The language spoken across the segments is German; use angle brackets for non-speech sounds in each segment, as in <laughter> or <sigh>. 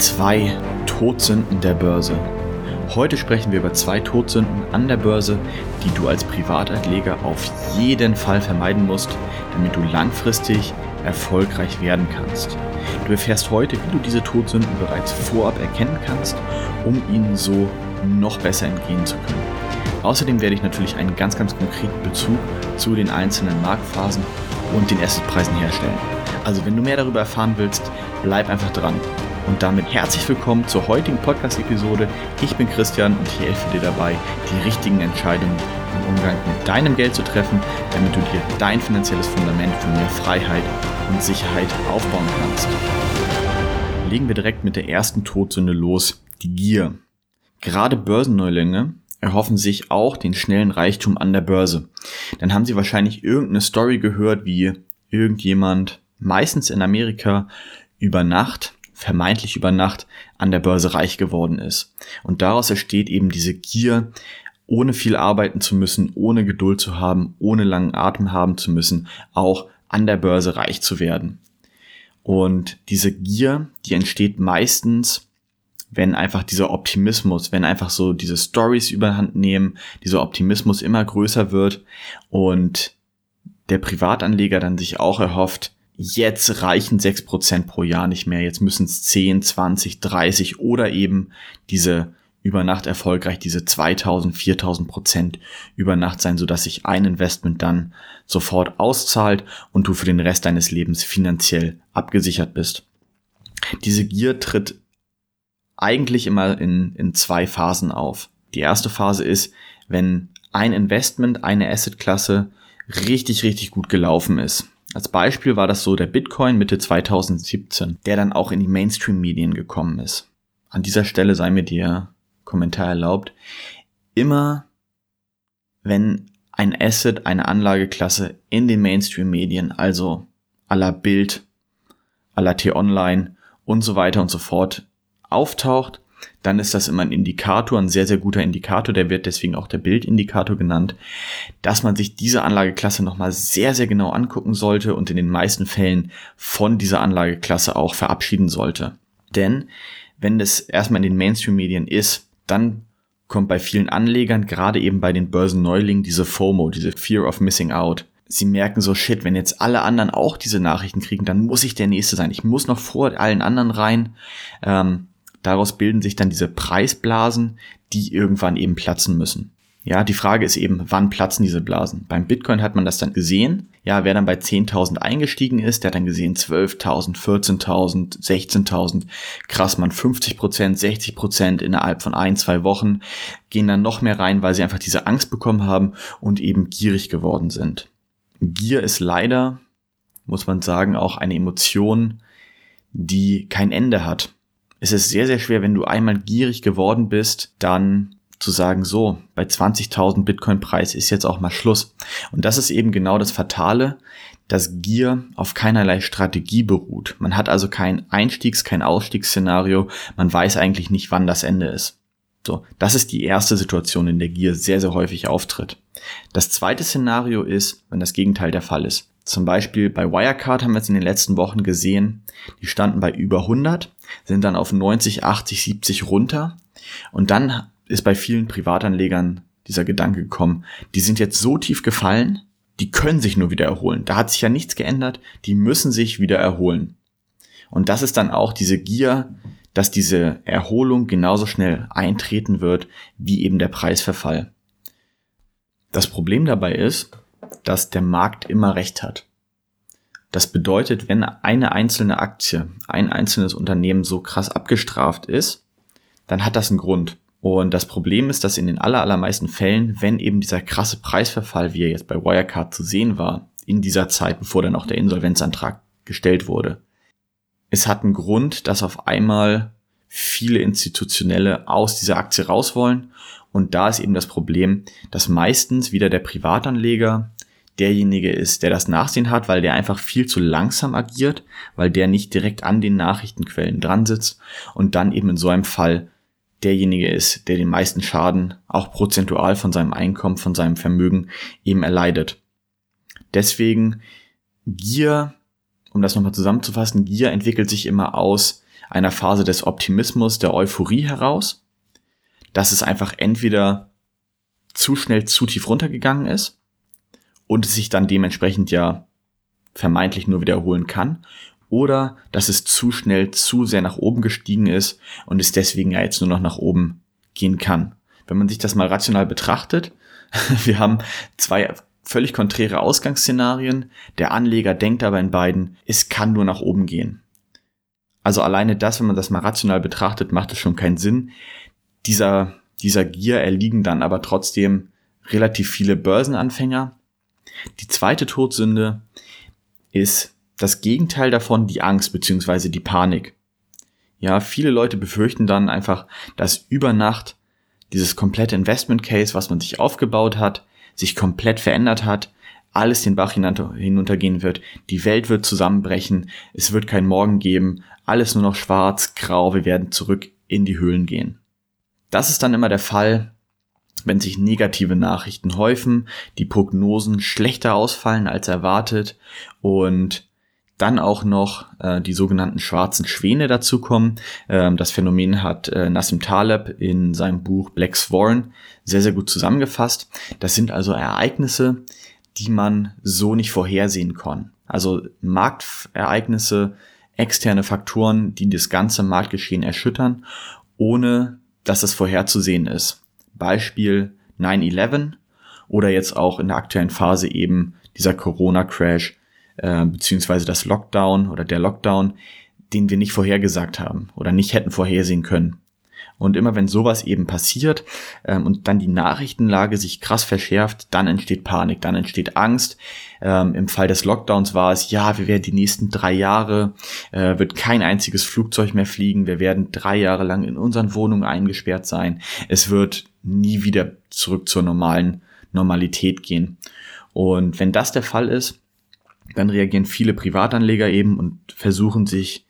Zwei Todsünden der Börse. Heute sprechen wir über zwei Todsünden an der Börse, die du als Privatanleger auf jeden Fall vermeiden musst, damit du langfristig erfolgreich werden kannst. Du erfährst heute, wie du diese Todsünden bereits vorab erkennen kannst, um ihnen so noch besser entgehen zu können. Außerdem werde ich natürlich einen ganz, ganz konkreten Bezug zu den einzelnen Marktphasen und den Assetpreisen herstellen. Also wenn du mehr darüber erfahren willst, bleib einfach dran. Und damit herzlich willkommen zur heutigen Podcast-Episode. Ich bin Christian und ich helfe dir dabei, die richtigen Entscheidungen im Umgang mit deinem Geld zu treffen, damit du dir dein finanzielles Fundament für mehr Freiheit und Sicherheit aufbauen kannst. Legen wir direkt mit der ersten Todsünde los, die Gier. Gerade Börsenneulinge erhoffen sich auch den schnellen Reichtum an der Börse. Dann haben sie wahrscheinlich irgendeine Story gehört, wie irgendjemand, meistens in Amerika, über Nacht vermeintlich über Nacht an der Börse reich geworden ist. Und daraus entsteht eben diese Gier, ohne viel arbeiten zu müssen, ohne Geduld zu haben, ohne langen Atem haben zu müssen, auch an der Börse reich zu werden. Und diese Gier, die entsteht meistens, wenn einfach dieser Optimismus, wenn einfach so diese Stories überhand nehmen, dieser Optimismus immer größer wird und der Privatanleger dann sich auch erhofft, jetzt reichen 6% pro Jahr nicht mehr, jetzt müssen es 10, 20, 30 oder eben diese über Nacht erfolgreich diese 2000, 4000 Prozent über Nacht sein, sodass sich ein Investment dann sofort auszahlt und du für den Rest deines Lebens finanziell abgesichert bist. Diese Gier tritt eigentlich immer in, in zwei Phasen auf. Die erste Phase ist, wenn ein Investment, eine Assetklasse richtig, richtig gut gelaufen ist. Als Beispiel war das so der Bitcoin Mitte 2017, der dann auch in die Mainstream-Medien gekommen ist. An dieser Stelle sei mir der Kommentar erlaubt. Immer wenn ein Asset, eine Anlageklasse in den Mainstream-Medien, also aller Bild, aller T-Online und so weiter und so fort auftaucht, dann ist das immer ein Indikator, ein sehr, sehr guter Indikator, der wird deswegen auch der Bildindikator genannt, dass man sich diese Anlageklasse nochmal sehr, sehr genau angucken sollte und in den meisten Fällen von dieser Anlageklasse auch verabschieden sollte. Denn wenn das erstmal in den Mainstream-Medien ist, dann kommt bei vielen Anlegern, gerade eben bei den Börsenneulingen, diese FOMO, diese Fear of Missing Out. Sie merken so, shit, wenn jetzt alle anderen auch diese Nachrichten kriegen, dann muss ich der Nächste sein. Ich muss noch vor allen anderen rein. Ähm, Daraus bilden sich dann diese Preisblasen, die irgendwann eben platzen müssen. Ja, die Frage ist eben, wann platzen diese Blasen? Beim Bitcoin hat man das dann gesehen. Ja, wer dann bei 10.000 eingestiegen ist, der hat dann gesehen 12.000, 14.000, 16.000. Krass, man 50% 60% innerhalb von ein, zwei Wochen gehen dann noch mehr rein, weil sie einfach diese Angst bekommen haben und eben gierig geworden sind. Gier ist leider, muss man sagen, auch eine Emotion, die kein Ende hat es ist sehr, sehr schwer, wenn du einmal gierig geworden bist, dann zu sagen, so, bei 20.000 Bitcoin-Preis ist jetzt auch mal Schluss. Und das ist eben genau das Fatale, dass Gier auf keinerlei Strategie beruht. Man hat also kein Einstiegs-, kein Ausstiegsszenario. Man weiß eigentlich nicht, wann das Ende ist. So, das ist die erste Situation, in der Gier sehr, sehr häufig auftritt. Das zweite Szenario ist, wenn das Gegenteil der Fall ist. Zum Beispiel bei Wirecard haben wir es in den letzten Wochen gesehen, die standen bei über 100, sind dann auf 90, 80, 70 runter und dann ist bei vielen Privatanlegern dieser Gedanke gekommen, die sind jetzt so tief gefallen, die können sich nur wieder erholen. Da hat sich ja nichts geändert, die müssen sich wieder erholen. Und das ist dann auch diese Gier, dass diese Erholung genauso schnell eintreten wird wie eben der Preisverfall. Das Problem dabei ist, dass der Markt immer recht hat. Das bedeutet, wenn eine einzelne Aktie, ein einzelnes Unternehmen so krass abgestraft ist, dann hat das einen Grund. Und das Problem ist, dass in den allermeisten Fällen, wenn eben dieser krasse Preisverfall, wie er jetzt bei Wirecard zu sehen war, in dieser Zeit, bevor dann auch der Insolvenzantrag gestellt wurde, es hat einen Grund, dass auf einmal viele Institutionelle aus dieser Aktie raus wollen. Und da ist eben das Problem, dass meistens wieder der Privatanleger derjenige ist, der das Nachsehen hat, weil der einfach viel zu langsam agiert, weil der nicht direkt an den Nachrichtenquellen dran sitzt und dann eben in so einem Fall derjenige ist, der den meisten Schaden auch prozentual von seinem Einkommen, von seinem Vermögen eben erleidet. Deswegen Gier, um das nochmal zusammenzufassen, Gier entwickelt sich immer aus einer Phase des Optimismus, der Euphorie heraus, dass es einfach entweder zu schnell zu tief runtergegangen ist und es sich dann dementsprechend ja vermeintlich nur wiederholen kann, oder dass es zu schnell zu sehr nach oben gestiegen ist und es deswegen ja jetzt nur noch nach oben gehen kann. Wenn man sich das mal rational betrachtet, <laughs> wir haben zwei völlig konträre Ausgangsszenarien. Der Anleger denkt aber in beiden, es kann nur nach oben gehen. Also alleine das, wenn man das mal rational betrachtet, macht es schon keinen Sinn. Dieser, dieser Gier erliegen dann aber trotzdem relativ viele Börsenanfänger. Die zweite Todsünde ist das Gegenteil davon, die Angst beziehungsweise die Panik. Ja, viele Leute befürchten dann einfach, dass über Nacht dieses komplette Investment Case, was man sich aufgebaut hat, sich komplett verändert hat, alles den Bach hinuntergehen wird, die Welt wird zusammenbrechen, es wird kein Morgen geben, alles nur noch schwarz, grau, wir werden zurück in die Höhlen gehen. Das ist dann immer der Fall, wenn sich negative Nachrichten häufen, die Prognosen schlechter ausfallen als erwartet und dann auch noch äh, die sogenannten schwarzen Schwäne dazukommen. Ähm, das Phänomen hat äh, Nassim Taleb in seinem Buch Black Swan sehr, sehr gut zusammengefasst. Das sind also Ereignisse, die man so nicht vorhersehen kann. Also Marktereignisse, externe Faktoren, die das ganze Marktgeschehen erschüttern, ohne dass es vorherzusehen ist. Beispiel 9-11 oder jetzt auch in der aktuellen Phase eben dieser Corona-Crash äh, beziehungsweise das Lockdown oder der Lockdown, den wir nicht vorhergesagt haben oder nicht hätten vorhersehen können. Und immer wenn sowas eben passiert ähm, und dann die Nachrichtenlage sich krass verschärft, dann entsteht Panik, dann entsteht Angst. Ähm, Im Fall des Lockdowns war es, ja, wir werden die nächsten drei Jahre, äh, wird kein einziges Flugzeug mehr fliegen, wir werden drei Jahre lang in unseren Wohnungen eingesperrt sein. Es wird nie wieder zurück zur normalen Normalität gehen. Und wenn das der Fall ist, dann reagieren viele Privatanleger eben und versuchen sich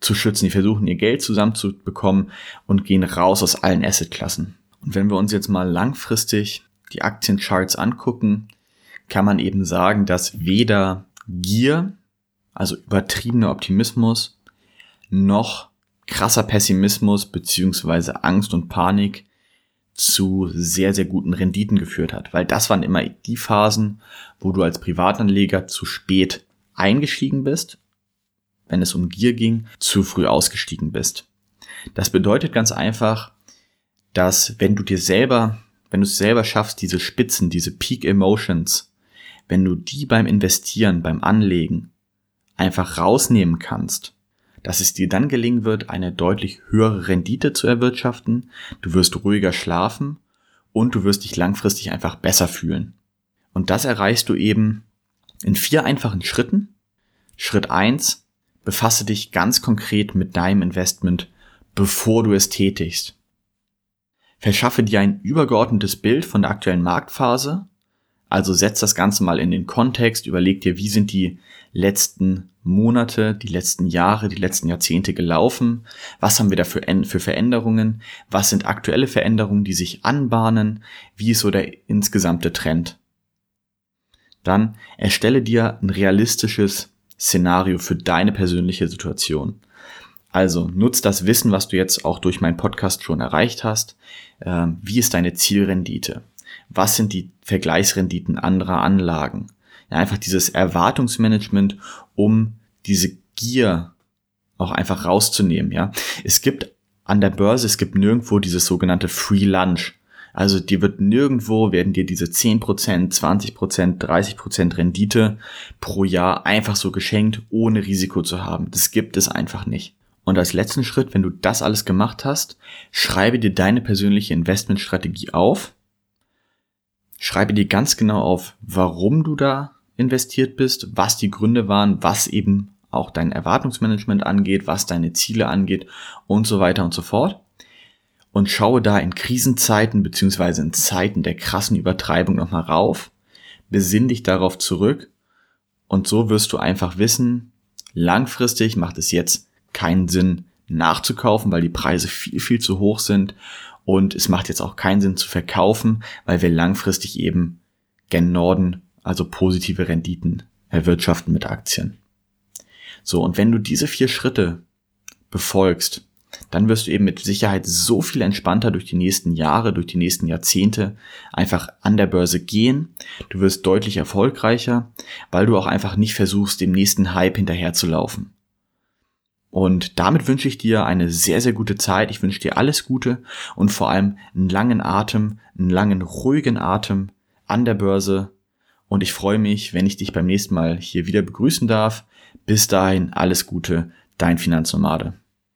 zu schützen. Die versuchen ihr Geld zusammenzubekommen und gehen raus aus allen Assetklassen. Und wenn wir uns jetzt mal langfristig die Aktiencharts angucken, kann man eben sagen, dass weder Gier, also übertriebener Optimismus, noch krasser Pessimismus beziehungsweise Angst und Panik zu sehr, sehr guten Renditen geführt hat. Weil das waren immer die Phasen, wo du als Privatanleger zu spät eingestiegen bist, wenn es um Gier ging, zu früh ausgestiegen bist. Das bedeutet ganz einfach, dass wenn du dir selber, wenn du es selber schaffst, diese Spitzen, diese Peak Emotions, wenn du die beim Investieren, beim Anlegen einfach rausnehmen kannst, dass es dir dann gelingen wird, eine deutlich höhere Rendite zu erwirtschaften, du wirst ruhiger schlafen und du wirst dich langfristig einfach besser fühlen. Und das erreichst du eben in vier einfachen Schritten. Schritt eins: befasse dich ganz konkret mit deinem Investment, bevor du es tätigst. Verschaffe dir ein übergeordnetes Bild von der aktuellen Marktphase. Also setz das Ganze mal in den Kontext, überleg dir, wie sind die letzten Monate, die letzten Jahre, die letzten Jahrzehnte gelaufen, was haben wir da für, Veränderungen, was sind aktuelle Veränderungen, die sich anbahnen, wie ist so der insgesamte Trend. Dann erstelle dir ein realistisches Szenario für deine persönliche Situation. Also nutz das Wissen, was du jetzt auch durch meinen Podcast schon erreicht hast. Ähm, wie ist deine Zielrendite? was sind die Vergleichsrenditen anderer Anlagen. Ja, einfach dieses Erwartungsmanagement, um diese Gier auch einfach rauszunehmen. Ja, es gibt an der Börse, es gibt nirgendwo dieses sogenannte Free Lunch. Also dir wird nirgendwo, werden dir diese 10%, 20%, 30% Rendite pro Jahr einfach so geschenkt, ohne Risiko zu haben. Das gibt es einfach nicht. Und als letzten Schritt, wenn du das alles gemacht hast, schreibe dir deine persönliche Investmentstrategie auf Schreibe dir ganz genau auf, warum du da investiert bist, was die Gründe waren, was eben auch dein Erwartungsmanagement angeht, was deine Ziele angeht und so weiter und so fort. Und schaue da in Krisenzeiten beziehungsweise in Zeiten der krassen Übertreibung nochmal rauf, besinn dich darauf zurück und so wirst du einfach wissen, langfristig macht es jetzt keinen Sinn nachzukaufen, weil die Preise viel, viel zu hoch sind und es macht jetzt auch keinen Sinn zu verkaufen, weil wir langfristig eben gen Norden, also positive Renditen erwirtschaften mit Aktien. So, und wenn du diese vier Schritte befolgst, dann wirst du eben mit Sicherheit so viel entspannter durch die nächsten Jahre, durch die nächsten Jahrzehnte einfach an der Börse gehen. Du wirst deutlich erfolgreicher, weil du auch einfach nicht versuchst, dem nächsten Hype hinterherzulaufen. Und damit wünsche ich dir eine sehr, sehr gute Zeit. Ich wünsche dir alles Gute und vor allem einen langen Atem, einen langen, ruhigen Atem an der Börse. Und ich freue mich, wenn ich dich beim nächsten Mal hier wieder begrüßen darf. Bis dahin alles Gute, dein Finanznomade.